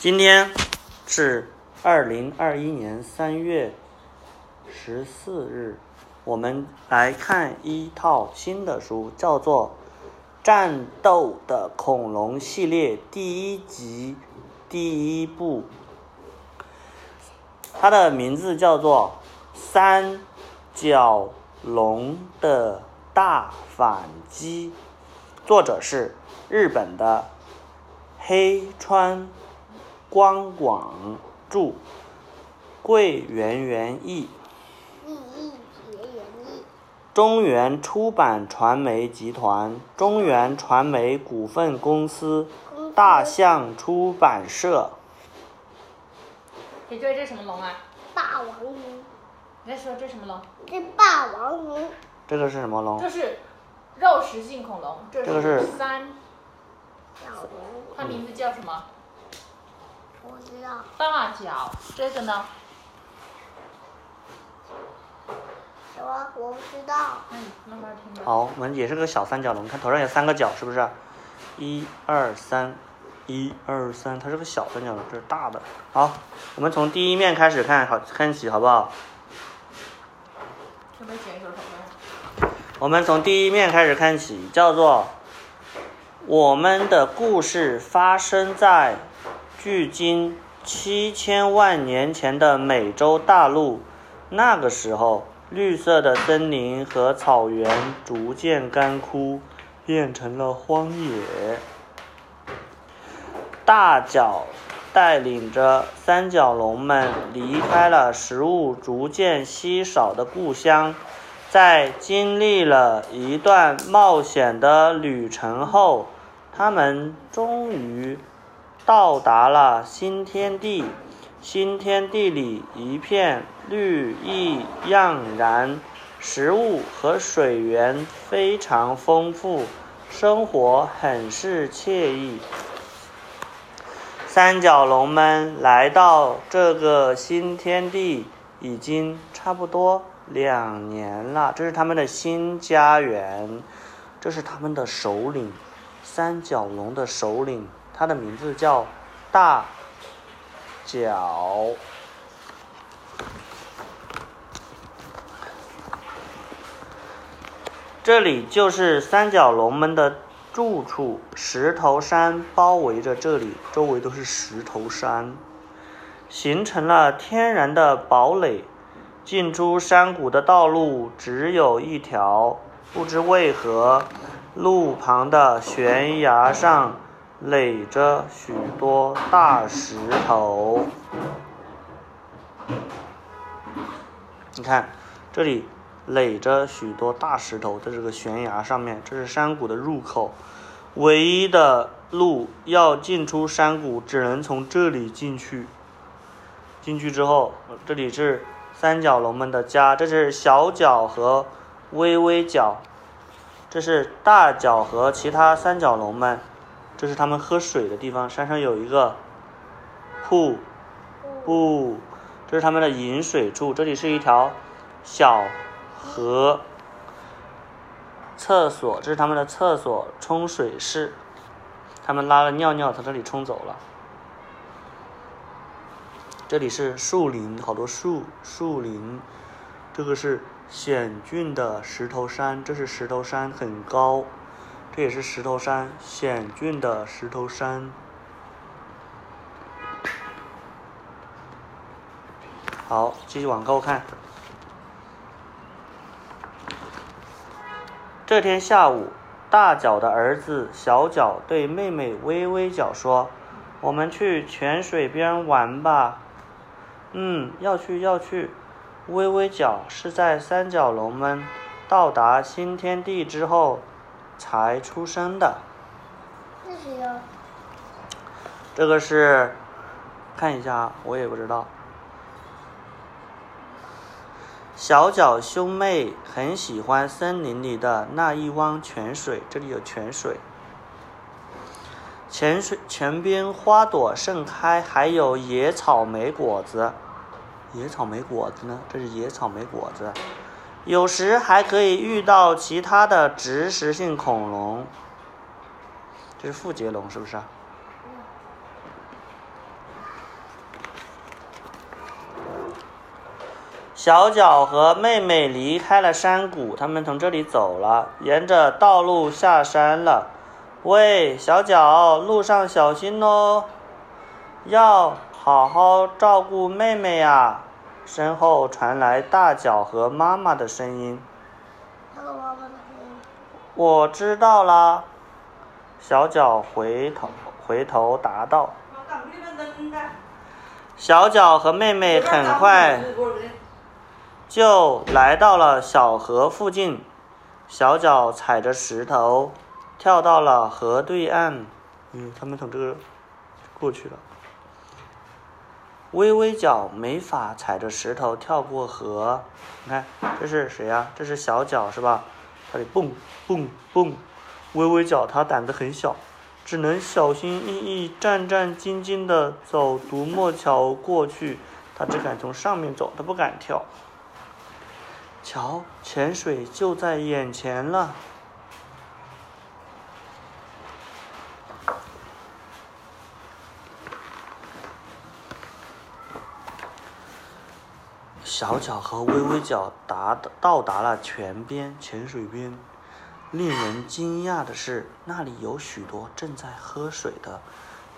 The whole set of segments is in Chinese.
今天是二零二一年三月十四日，我们来看一套新的书，叫做《战斗的恐龙》系列第一集第一部，它的名字叫做《三角龙的大反击》，作者是日本的黑川光广著，桂圆圆译，意义结缘意，中原出版传媒集团、中原传媒股份公司、大象出版社。你觉得这是什么龙啊？霸王龙，你在说这什么龙？这霸王龙，这个是什么龙这？是肉食性恐龙，这这个是三，角龙，它名字叫什么？道，大脚。这个呢？什么我不知道，嗯，慢慢听吧。好，我们也是个小三角龙，看头上有三个角，是不是？一二三，一二三，它是个小三角龙，这是大的。好，我们从第一面开始看，好看起，好不好？准备剪一首什么？我们从第一面开始看起，叫做我们的故事发生在距今七千万年前的美洲大陆。那个时候，绿色的森林和草原逐渐干枯，变成了荒野。大角带领着三角龙们离开了食物逐渐稀少的故乡。在经历了一段冒险的旅程后，他们终于到达了新天地。新天地里一片绿意盎然，食物和水源非常丰富，生活很是惬意。三角龙们来到这个新天地已经差不多两年了，这是他们的新家园，这是他们的首领，三角龙的首领，它的名字叫大角。这里就是三角龙们的住处，石头山包围着这里，周围都是石头山，形成了天然的堡垒。进出山谷的道路只有一条，不知为何，路旁的悬崖上垒着许多大石头。你看，这里垒着许多大石头，在这个悬崖上面，这是山谷的入口。唯一的路要进出山谷，只能从这里进去。进去之后，这里是三角龙们的家，这是小角和微微角，这是大角和其他三角龙们，这是他们喝水的地方。山上有一个瀑布，这是他们的饮水处。这里是一条小河。厕所，这是他们的厕所冲水室，他们拉了尿尿从这里冲走了。这里是树林，好多树，树林。这个是险峻的石头山，这是石头山，很高。这也是石头山，险峻的石头山。好，继续往后看。这天下午，大脚的儿子小脚对妹妹微微脚说：“我们去泉水边玩吧。”“嗯，要去要去。”微微脚是在三角龙们到达新天地之后才出生的。这谁呀？这个是，看一下，我也不知道。小脚兄妹很喜欢森林里的那一汪泉水，这里有泉水。泉水泉边花朵盛开，还有野草莓果子。野草莓果子呢？这是野草莓果子。有时还可以遇到其他的植食性恐龙，这是腹节龙，是不是、啊？小脚和妹妹离开了山谷，他们从这里走了，沿着道路下山了。喂，小脚，路上小心哦，要好好照顾妹妹呀、啊。身后传来大脚和妈妈的声音。那个妈妈的声音。我知道啦。小脚回头回头答道。小脚和妹妹很快就来到了小河附近，小脚踩着石头跳到了河对岸。嗯，他们从这个过去了。微微脚没法踩着石头跳过河。你看，这是谁呀、这是小脚是吧？它得蹦蹦蹦。微微脚它胆子很小，只能小心翼翼、战战兢兢地走独木桥过去。它只敢从上面走，它不敢跳。瞧，泉水就在眼前了。小脚和微微脚达到达了泉边泉水边，令人惊讶的是，那里有许多正在喝水的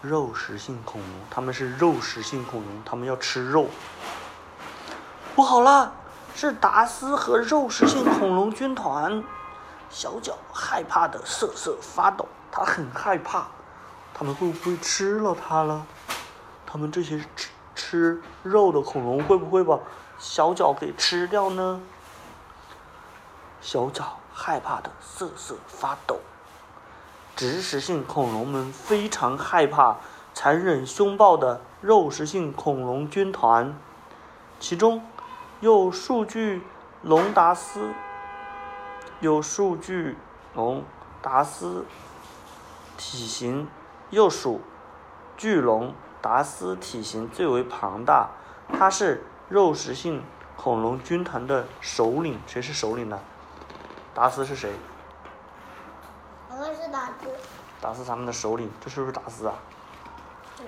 肉食性恐龙，它们是肉食性恐龙，它们要吃肉。不好了，是达斯和肉食性恐龙军团！小脚害怕的瑟瑟发抖，他很害怕，他们会不会吃了它了？他们这些吃吃肉的恐龙会不会把小脚给吃掉呢？小脚害怕的瑟瑟发抖。植食性恐龙们非常害怕残忍凶暴的肉食性恐龙军团，其中有数据龙达斯，有数据龙达斯体型又属巨龙达斯体型最为庞大，它是肉食性恐龙军团的首领。谁是首领呢？达斯是谁？好像是达斯。达斯他们的首领，这是不是达斯啊？对。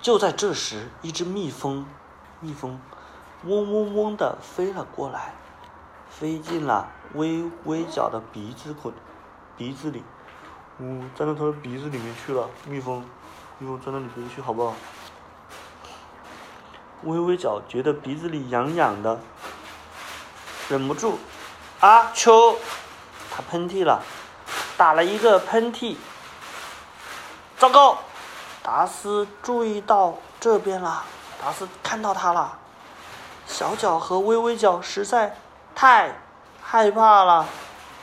就在这时，一只蜜蜂，蜜蜂嗡嗡嗡的飞了过来，飞进了微微角的鼻子孔鼻子里，呜、钻到他的鼻子里面去了。蜜蜂，蜜蜂钻到你鼻子去好不好？微微脚觉得鼻子里痒痒的，忍不住，啊秋，他喷嚏了，打了一个喷嚏。糟糕！达斯注意到这边了，达斯看到他了。小脚和微微脚实在太害怕了，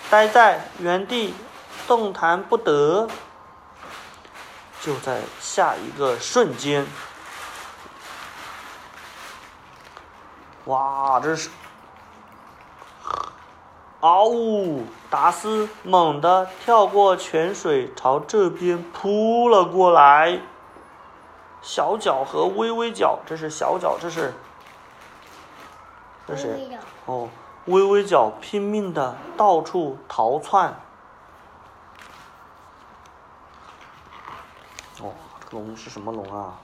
待在原地动弹不得。就在下一个瞬间，哇，这是！嗷呜！达斯猛地跳过泉水，朝这边扑了过来。小脚和微微脚，这是小脚，这是这是？哦，微微脚拼命的到处逃窜。哦，龙是什么龙啊？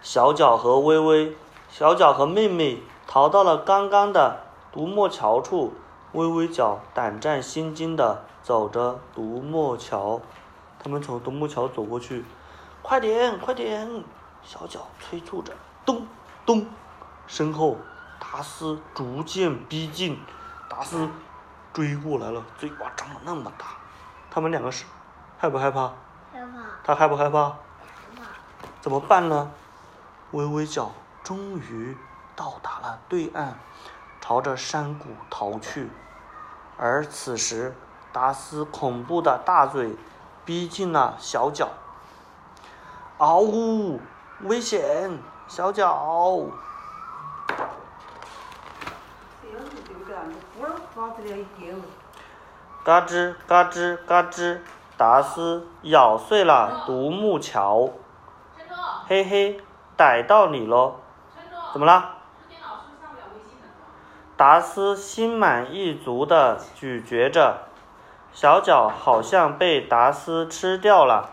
小脚和微微，小脚和妹妹逃到了刚刚的独木桥处。微微脚胆战心惊的走着独木桥，他们从独木桥走过去，快点，快点！小脚催促着，咚咚，身后达斯逐渐逼近，达斯追过来了，嘴巴张得那么大，他们两个是害不害怕？害怕，他害不害怕？害怕。怎么办呢？微微脚终于到达了对岸，朝着山谷逃去。而此时，达斯恐怖的大嘴逼近了小脚。嗷呜！危险！小脚！嘎吱嘎吱嘎吱，达斯咬碎了独木桥。嘿嘿，逮到你喽！怎么了？这电脑是不是上不了微信的？达斯心满意足地咀嚼着，小脚好像被达斯吃掉了。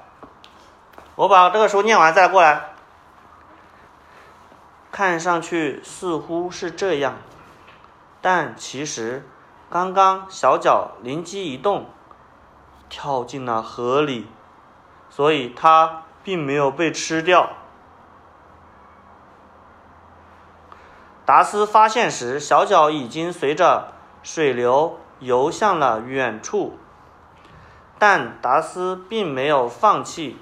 我把这个书念完再过来。看上去似乎是这样，但其实刚刚小脚灵机一动，跳进了河里，所以它并没有被吃掉。达斯发现时，小脚已经随着水流游向了远处，但达斯并没有放弃，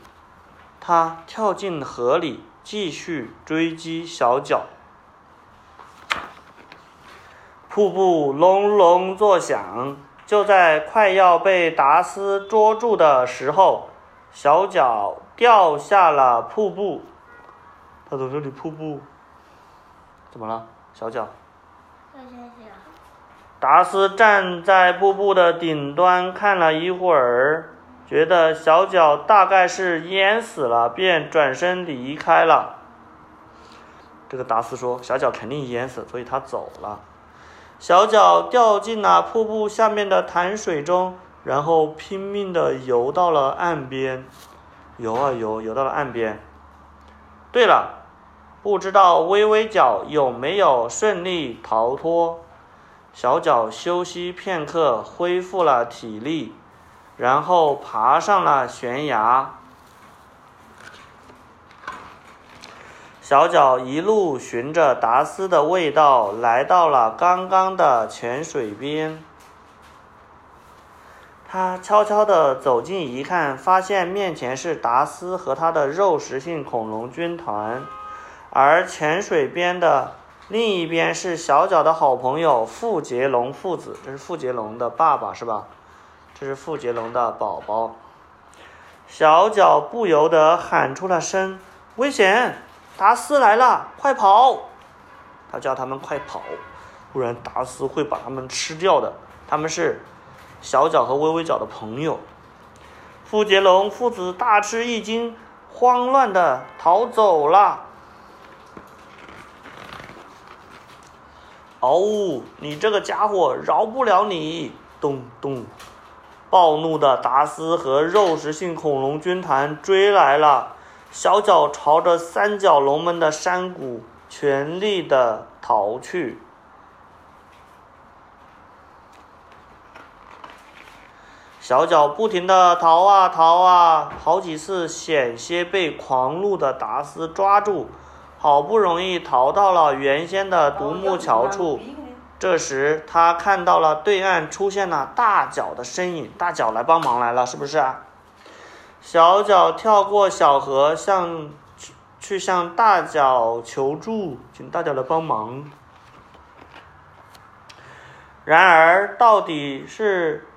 他跳进河里，继续追击小脚。瀑布隆隆作响，就在快要被达斯捉住的时候，小脚掉下了瀑布。他从这里瀑布，怎么了？小脚。谢谢谢。达斯站在瀑布的顶端看了一会儿，觉得小脚大概是淹死了，便转身离开了。这个达斯说：“小脚肯定淹死，所以他走了。”小脚掉进了瀑布下面的潭水中，然后拼命地游到了岸边，游啊游，游到了岸边。对了，不知道微微脚有没有顺利逃脱？小脚休息片刻，恢复了体力，然后爬上了悬崖。小脚一路循着达斯的味道，来到了刚刚的泉水边。他悄悄地走近一看，发现面前是达斯和他的肉食性恐龙军团，而泉水边的另一边是小脚的好朋友富杰龙父子。这是富杰龙的爸爸是吧？这是富杰龙的宝宝。小脚不由得喊出了声：“危险！”达斯来了，快跑！他叫他们快跑，不然达斯会把他们吃掉的。他们是小脚和微微脚的朋友。富杰龙父子大吃一惊，慌乱的逃走了。哦，你这个家伙，饶不了你！咚咚，暴怒的达斯和肉食性恐龙军团追来了。小脚朝着三角龙们的山谷全力的逃去，小脚不停的逃啊逃啊，好几次险些被狂怒的达斯抓住，好不容易逃到了原先的独木桥处。这时他看到了对岸出现了大脚的身影，大脚来帮忙来了，是不是啊？小脚跳过小河，向去向大脚求助，请大脚来帮忙。然而，到底是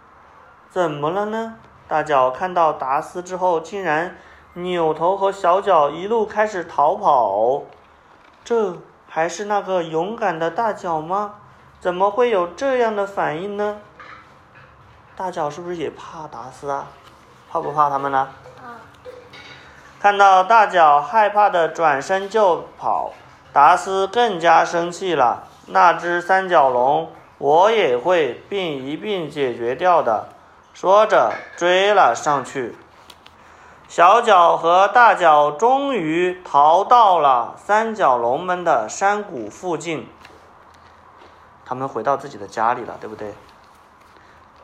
怎么了呢？大脚看到达斯之后，竟然扭头和小脚一路开始逃跑。这还是那个勇敢的大脚吗？怎么会有这样的反应呢？大脚是不是也怕达斯啊？怕不怕他们呢？看到大脚害怕的转身就跑，达斯更加生气了。那只三角龙我也会并一并解决掉的。说着追了上去。小脚和大脚终于逃到了三角龙们的山谷附近。他们回到自己的家里了，对不对？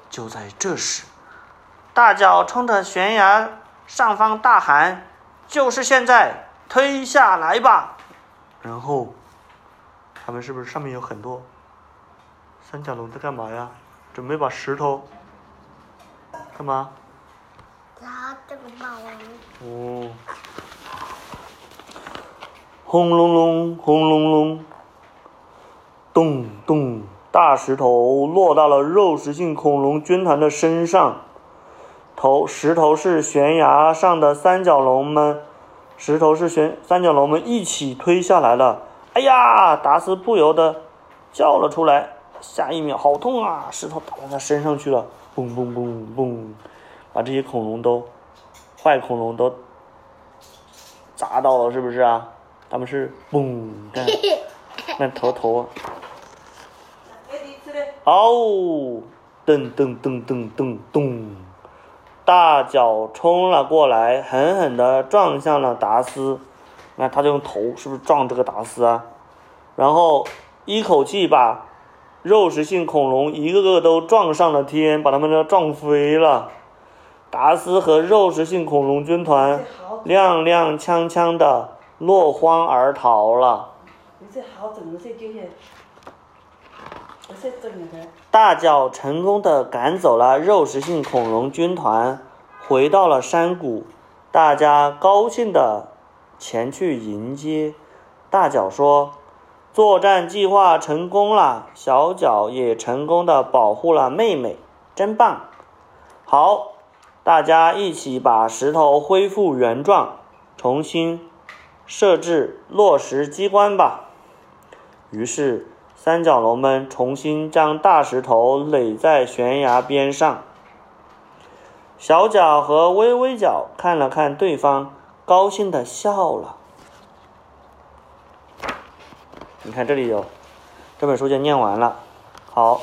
就在这时。大脚冲着悬崖上方大喊：“就是现在，推下来吧！”然后，他们是不是上面有很多三角龙在干嘛呀？准备把石头干嘛？砸这个霸王。哦，轰隆隆，轰隆隆，咚咚，大石头落到了肉食性恐龙军团的身上。头石头是悬崖上的三角龙们，石头是悬三角龙们一起推下来了。哎呀，达斯不由得叫了出来。下一秒，好痛啊！石头打到他身上去了，嘣嘣嘣嘣，把这些恐龙都坏恐龙都砸到了，是不是啊？他们是嘣，看，那头头啊，哦，噔噔噔噔噔咚。大脚冲了过来，狠狠地撞向了达斯。那他就用头是不是撞这个达斯啊？然后一口气把肉食性恐龙一个个都撞上了天，把他们都撞飞了。达斯和肉食性恐龙军团踉踉跄跄的落荒而逃了。大脚成功的赶走了肉食性恐龙军团，回到了山谷，大家高兴的前去迎接。大脚说：“作战计划成功了，小脚也成功的保护了妹妹，真棒！”好，大家一起把石头恢复原状，重新设置落石机关吧。于是，三角龙们重新将大石头垒在悬崖边上。小脚和微微脚看了看对方，高兴的笑了。你看这里有，这本书就念完了。好。